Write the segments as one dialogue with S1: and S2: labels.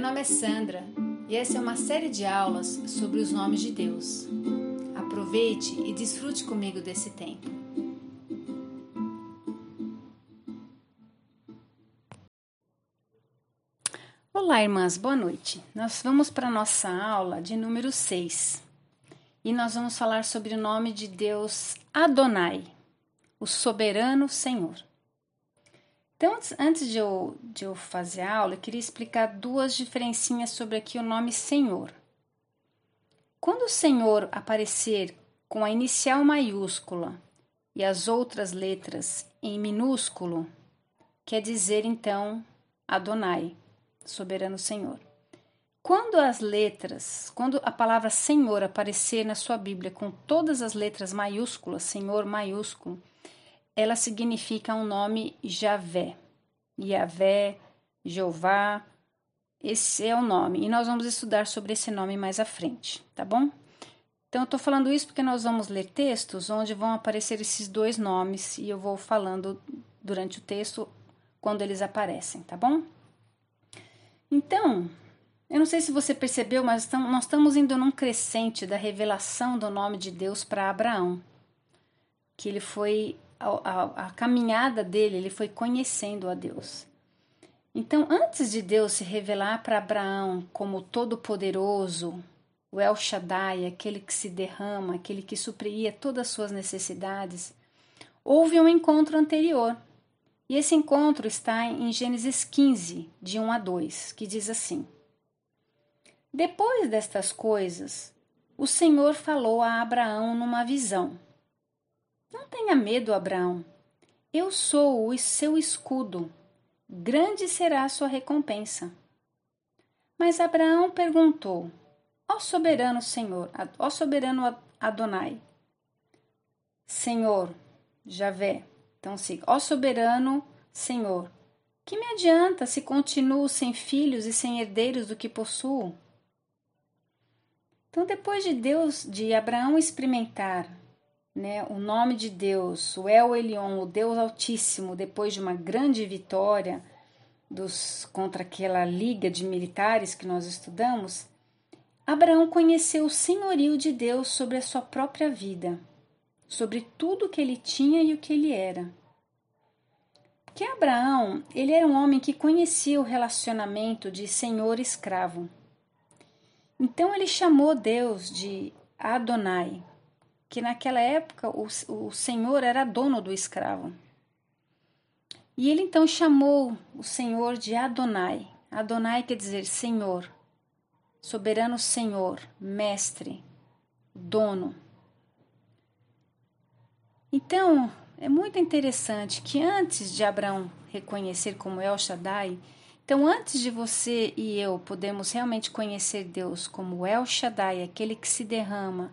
S1: Meu nome é Sandra e essa é uma série de aulas sobre os nomes de Deus. Aproveite e desfrute comigo desse tempo. Olá, irmãs, boa noite. Nós vamos para a nossa aula de número 6 e nós vamos falar sobre o nome de Deus Adonai, o soberano Senhor. Então, antes de eu, de eu fazer a aula, eu queria explicar duas diferencinhas sobre aqui o nome Senhor. Quando o Senhor aparecer com a inicial maiúscula e as outras letras em minúsculo, quer dizer então Adonai, soberano Senhor. Quando as letras, quando a palavra Senhor aparecer na sua Bíblia com todas as letras maiúsculas, Senhor maiúsculo, ela significa um nome Javé. Yavé, Jeová, esse é o nome. E nós vamos estudar sobre esse nome mais à frente, tá bom? Então, eu estou falando isso porque nós vamos ler textos onde vão aparecer esses dois nomes e eu vou falando durante o texto quando eles aparecem, tá bom? Então, eu não sei se você percebeu, mas nós estamos indo num crescente da revelação do nome de Deus para Abraão. Que ele foi, a, a, caminhada dele, ele foi conhecendo a Deus. Então, antes de Deus se revelar para Abraão como todo-poderoso, o El Shaddai, aquele que se derrama, aquele que supria todas as suas necessidades, houve um encontro anterior. E esse encontro está em Gênesis 15, de 1 a 2, que diz assim: depois destas coisas, o Senhor falou a Abraão numa visão: Não tenha medo, Abraão. Eu sou o seu escudo. Grande será a sua recompensa. Mas Abraão perguntou: Ó soberano Senhor, ó soberano Adonai, Senhor, Javé, então siga, ó soberano Senhor, que me adianta se continuo sem filhos e sem herdeiros do que possuo? Então, depois de Deus, de Abraão experimentar né, o nome de Deus, o El Elion, o Deus Altíssimo, depois de uma grande vitória dos, contra aquela liga de militares que nós estudamos, Abraão conheceu o senhorio de Deus sobre a sua própria vida, sobre tudo o que ele tinha e o que ele era. Porque Abraão, ele era um homem que conhecia o relacionamento de senhor-escravo. Então ele chamou Deus de Adonai, que naquela época o, o Senhor era dono do escravo. E ele então chamou o Senhor de Adonai. Adonai quer dizer Senhor, soberano Senhor, mestre, dono. Então, é muito interessante que antes de Abraão reconhecer como El Shaddai, então, antes de você e eu podermos realmente conhecer Deus como El Shaddai, aquele que se derrama,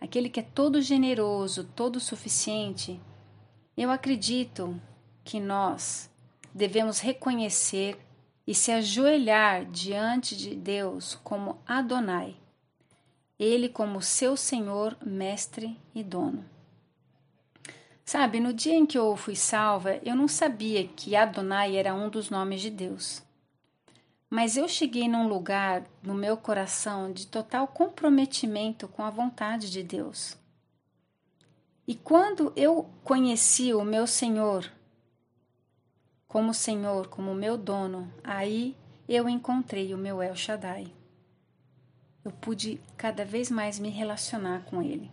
S1: aquele que é todo generoso, todo suficiente, eu acredito que nós devemos reconhecer e se ajoelhar diante de Deus como Adonai, Ele como seu Senhor, Mestre e Dono. Sabe, no dia em que eu fui salva, eu não sabia que Adonai era um dos nomes de Deus. Mas eu cheguei num lugar no meu coração de total comprometimento com a vontade de Deus. E quando eu conheci o meu Senhor como Senhor, como meu dono, aí eu encontrei o meu El Shaddai. Eu pude cada vez mais me relacionar com ele.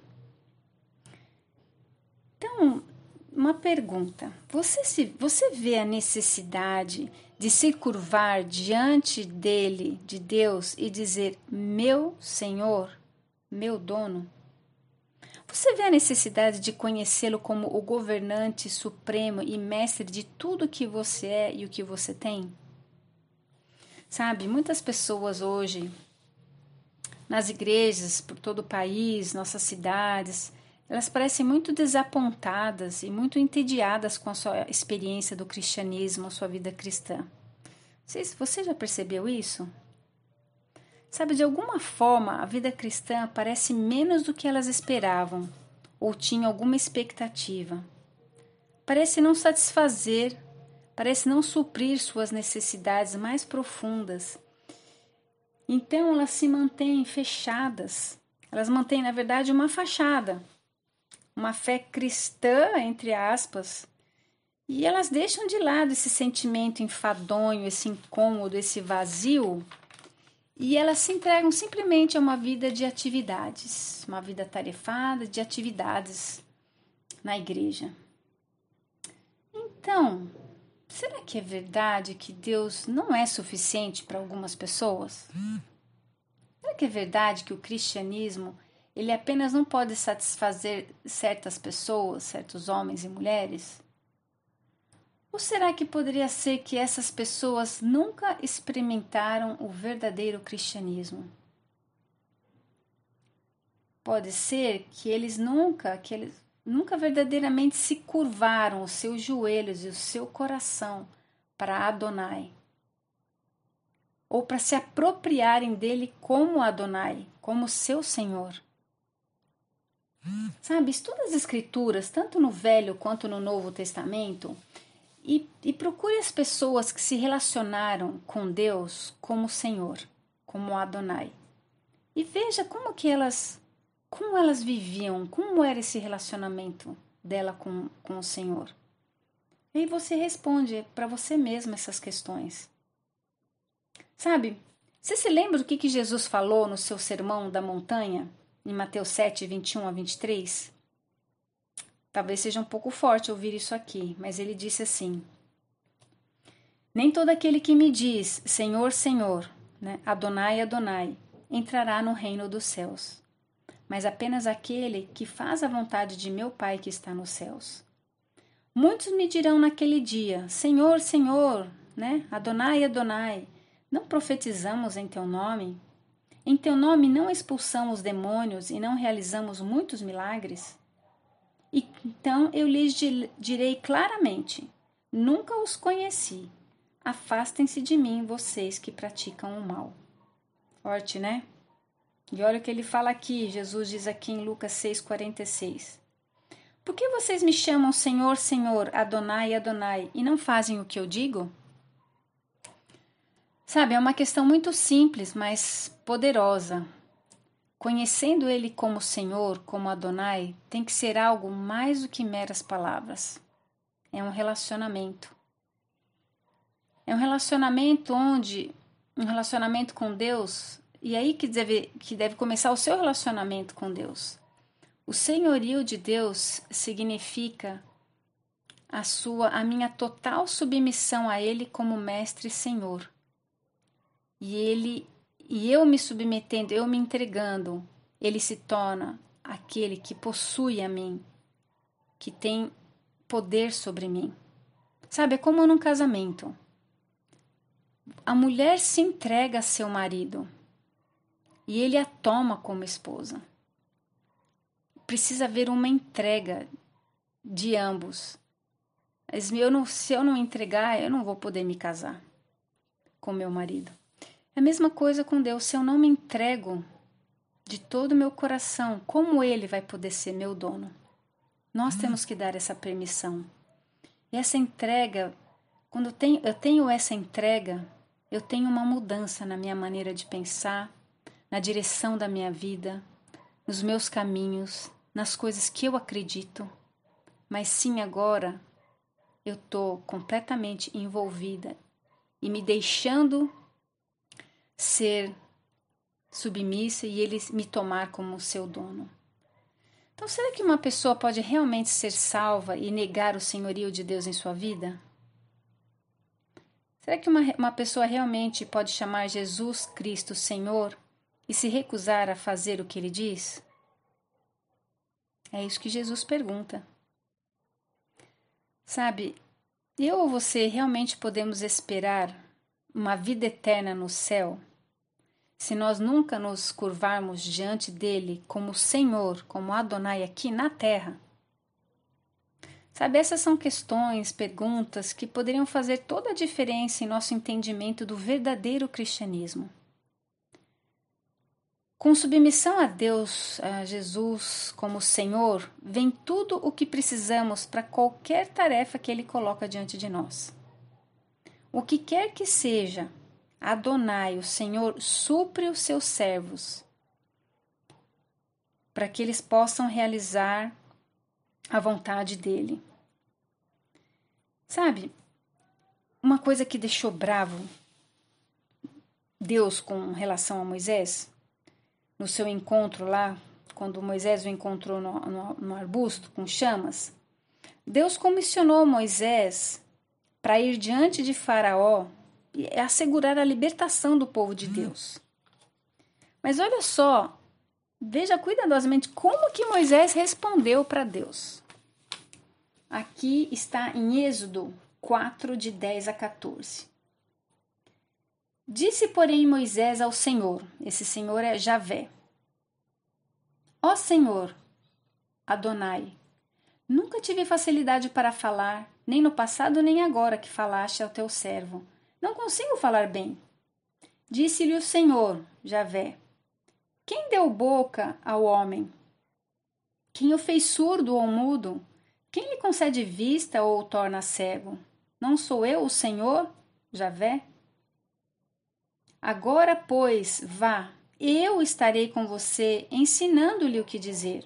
S1: Então, uma pergunta: você, se, você vê a necessidade de se curvar diante dele, de Deus, e dizer: Meu Senhor, meu dono? Você vê a necessidade de conhecê-lo como o governante supremo e mestre de tudo que você é e o que você tem? Sabe, muitas pessoas hoje, nas igrejas por todo o país, nossas cidades, elas parecem muito desapontadas e muito entediadas com a sua experiência do cristianismo, a sua vida cristã. Você já percebeu isso? Sabe, de alguma forma, a vida cristã parece menos do que elas esperavam ou tinham alguma expectativa. Parece não satisfazer, parece não suprir suas necessidades mais profundas. Então elas se mantêm fechadas. Elas mantêm, na verdade, uma fachada, uma fé cristã, entre aspas, e elas deixam de lado esse sentimento enfadonho, esse incômodo, esse vazio, e elas se entregam simplesmente a uma vida de atividades, uma vida tarefada de atividades na igreja. Então, será que é verdade que Deus não é suficiente para algumas pessoas? Será que é verdade que o cristianismo ele apenas não pode satisfazer certas pessoas, certos homens e mulheres? Ou será que poderia ser que essas pessoas nunca experimentaram o verdadeiro cristianismo? Pode ser que eles nunca, que eles nunca verdadeiramente se curvaram os seus joelhos e o seu coração para Adonai, ou para se apropriarem dele como Adonai, como seu Senhor. Sabe, estuda as Escrituras, tanto no Velho quanto no Novo Testamento, e, e procure as pessoas que se relacionaram com Deus como Senhor, como Adonai. E veja como que elas, como elas viviam, como era esse relacionamento dela com, com o Senhor. E aí você responde para você mesmo essas questões. Sabe, você se lembra do que, que Jesus falou no seu sermão da montanha, em Mateus 7, 21 a 23? Talvez seja um pouco forte ouvir isso aqui, mas ele disse assim: Nem todo aquele que me diz Senhor, Senhor, né, Adonai, Adonai, entrará no reino dos céus, mas apenas aquele que faz a vontade de meu Pai que está nos céus. Muitos me dirão naquele dia: Senhor, Senhor, né? Adonai, Adonai, não profetizamos em teu nome? Em teu nome não expulsamos demônios e não realizamos muitos milagres? E então eu lhes direi claramente: nunca os conheci. Afastem-se de mim, vocês que praticam o mal. Forte, né? E olha o que ele fala aqui, Jesus diz aqui em Lucas 6,46. Por que vocês me chamam Senhor, Senhor, Adonai, Adonai, e não fazem o que eu digo? Sabe, é uma questão muito simples, mas poderosa. Conhecendo Ele como Senhor, como Adonai, tem que ser algo mais do que meras palavras. É um relacionamento. É um relacionamento onde um relacionamento com Deus, e aí que deve, que deve começar o seu relacionamento com Deus. O senhorio de Deus significa a sua a minha total submissão a ele como mestre e senhor. E ele e eu me submetendo, eu me entregando, ele se torna aquele que possui a mim, que tem poder sobre mim. Sabe, é como num casamento. A mulher se entrega a seu marido e ele a toma como esposa. Precisa haver uma entrega de ambos. Mas eu não, se eu não entregar, eu não vou poder me casar com meu marido. É a mesma coisa com Deus. Se eu não me entrego de todo o meu coração, como Ele vai poder ser meu dono? Nós hum. temos que dar essa permissão. E essa entrega, quando eu tenho, eu tenho essa entrega, eu tenho uma mudança na minha maneira de pensar, na direção da minha vida, nos meus caminhos, nas coisas que eu acredito. Mas sim, agora eu estou completamente envolvida e me deixando ser submissa e ele me tomar como seu dono. Então, será que uma pessoa pode realmente ser salva e negar o senhorio de Deus em sua vida? Será que uma, uma pessoa realmente pode chamar Jesus Cristo Senhor e se recusar a fazer o que ele diz? É isso que Jesus pergunta. Sabe, eu ou você realmente podemos esperar uma vida eterna no céu, se nós nunca nos curvarmos diante dele como Senhor, como Adonai aqui na terra? Sabe, essas são questões, perguntas que poderiam fazer toda a diferença em nosso entendimento do verdadeiro cristianismo. Com submissão a Deus, a Jesus como Senhor, vem tudo o que precisamos para qualquer tarefa que Ele coloca diante de nós. O que quer que seja Adonai, o Senhor, supre os seus servos, para que eles possam realizar a vontade dele. Sabe, uma coisa que deixou bravo Deus com relação a Moisés, no seu encontro lá, quando Moisés o encontrou no, no, no arbusto com chamas, Deus comissionou Moisés para ir diante de Faraó e assegurar a libertação do povo de Deus. Mas olha só, veja cuidadosamente como que Moisés respondeu para Deus. Aqui está em Êxodo 4, de 10 a 14. Disse, porém, Moisés ao Senhor: esse Senhor é Javé. Ó Senhor, Adonai, nunca tive facilidade para falar, nem no passado nem agora que falaste ao teu servo. Não consigo falar bem. Disse-lhe o Senhor, Javé: Quem deu boca ao homem? Quem o fez surdo ou mudo? Quem lhe concede vista ou o torna cego? Não sou eu o Senhor, Javé? Agora, pois, vá, eu estarei com você, ensinando-lhe o que dizer.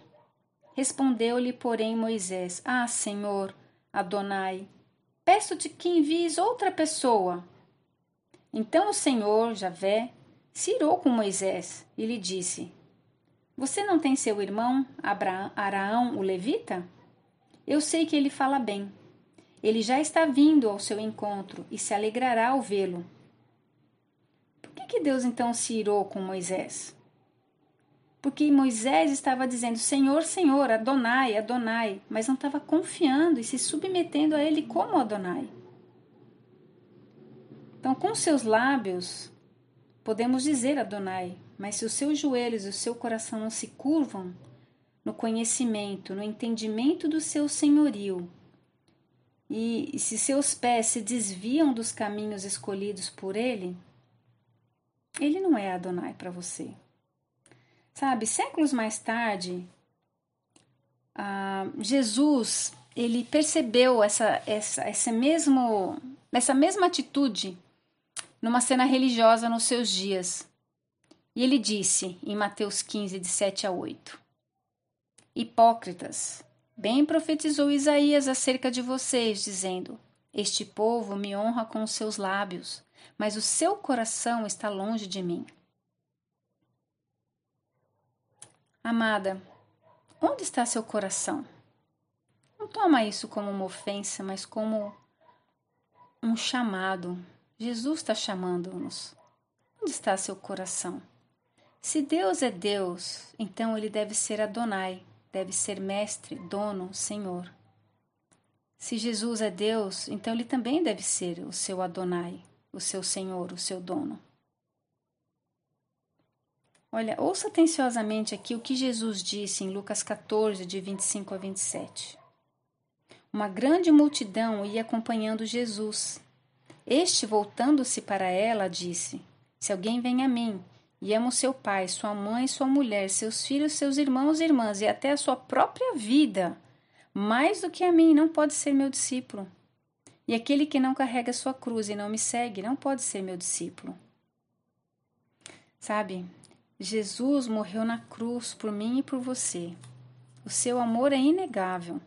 S1: Respondeu-lhe, porém, Moisés: Ah, Senhor, Adonai, peço-te que envies outra pessoa. Então o Senhor, Javé, se irou com Moisés e lhe disse: Você não tem seu irmão Abraão, Araão, o levita? Eu sei que ele fala bem. Ele já está vindo ao seu encontro e se alegrará ao vê-lo que Deus então se irou com Moisés? Porque Moisés estava dizendo Senhor, Senhor, Adonai, Adonai, mas não estava confiando e se submetendo a ele como Adonai. Então, com seus lábios, podemos dizer Adonai, mas se os seus joelhos e o seu coração não se curvam no conhecimento, no entendimento do seu senhorio, e se seus pés se desviam dos caminhos escolhidos por ele, ele não é Adonai para você. Sabe, séculos mais tarde, uh, Jesus ele percebeu essa, essa, essa, mesmo, essa mesma atitude numa cena religiosa nos seus dias. E ele disse em Mateus 15, de 7 a 8: Hipócritas, bem profetizou Isaías acerca de vocês, dizendo: Este povo me honra com os seus lábios, mas o seu coração está longe de mim. Amada, onde está seu coração? Não toma isso como uma ofensa, mas como um chamado. Jesus está chamando-nos. Onde está seu coração? Se Deus é Deus, então ele deve ser Adonai, deve ser mestre, dono, senhor. Se Jesus é Deus, então ele também deve ser o seu Adonai, o seu senhor, o seu dono. Olha, ouça atenciosamente aqui o que Jesus disse em Lucas 14, de 25 a 27. Uma grande multidão ia acompanhando Jesus. Este, voltando-se para ela, disse: Se alguém vem a mim e ama o seu pai, sua mãe, sua mulher, seus filhos, seus irmãos e irmãs e até a sua própria vida, mais do que a mim, não pode ser meu discípulo. E aquele que não carrega sua cruz e não me segue não pode ser meu discípulo. Sabe, Jesus morreu na cruz por mim e por você. O seu amor é inegável.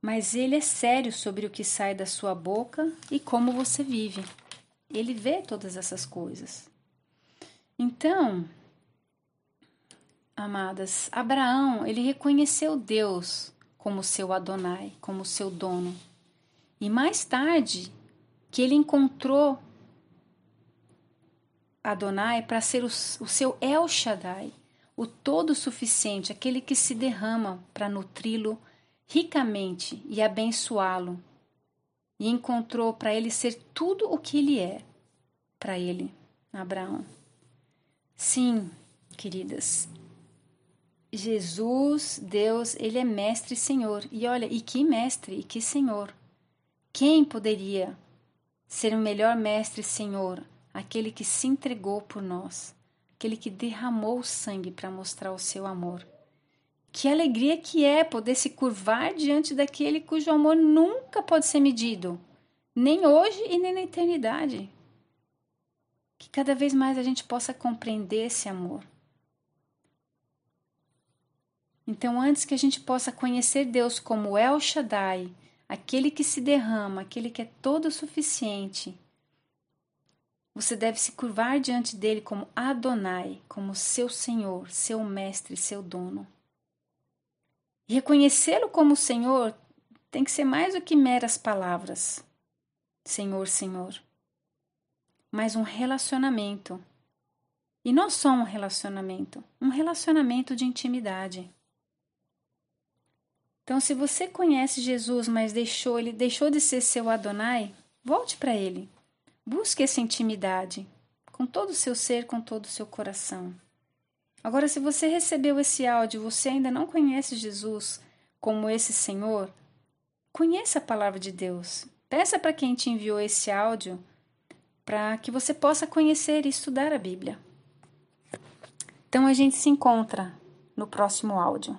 S1: Mas ele é sério sobre o que sai da sua boca e como você vive. Ele vê todas essas coisas. Então, amadas, Abraão, ele reconheceu Deus como seu Adonai, como seu dono. E mais tarde, que ele encontrou Adonai para ser o, o seu El Shaddai, o todo suficiente, aquele que se derrama para nutri-lo ricamente e abençoá-lo. E encontrou para ele ser tudo o que ele é para ele, Abraão. Sim, queridas, Jesus, Deus, ele é mestre e senhor. E olha, e que mestre e que senhor. Quem poderia ser o melhor mestre e senhor, aquele que se entregou por nós, aquele que derramou o sangue para mostrar o seu amor? Que alegria que é poder se curvar diante daquele cujo amor nunca pode ser medido, nem hoje e nem na eternidade. Que cada vez mais a gente possa compreender esse amor. Então, antes que a gente possa conhecer Deus como El Shaddai, aquele que se derrama, aquele que é todo suficiente, você deve se curvar diante dele como Adonai, como seu Senhor, seu mestre, seu dono. Reconhecê-lo como Senhor tem que ser mais do que meras palavras. Senhor, Senhor. Mas um relacionamento. E não só um relacionamento, um relacionamento de intimidade. Então, se você conhece Jesus, mas deixou ele deixou de ser seu Adonai, volte para ele. Busque essa intimidade com todo o seu ser, com todo o seu coração. Agora, se você recebeu esse áudio e você ainda não conhece Jesus como esse Senhor, conheça a palavra de Deus. Peça para quem te enviou esse áudio para que você possa conhecer e estudar a Bíblia. Então a gente se encontra no próximo áudio.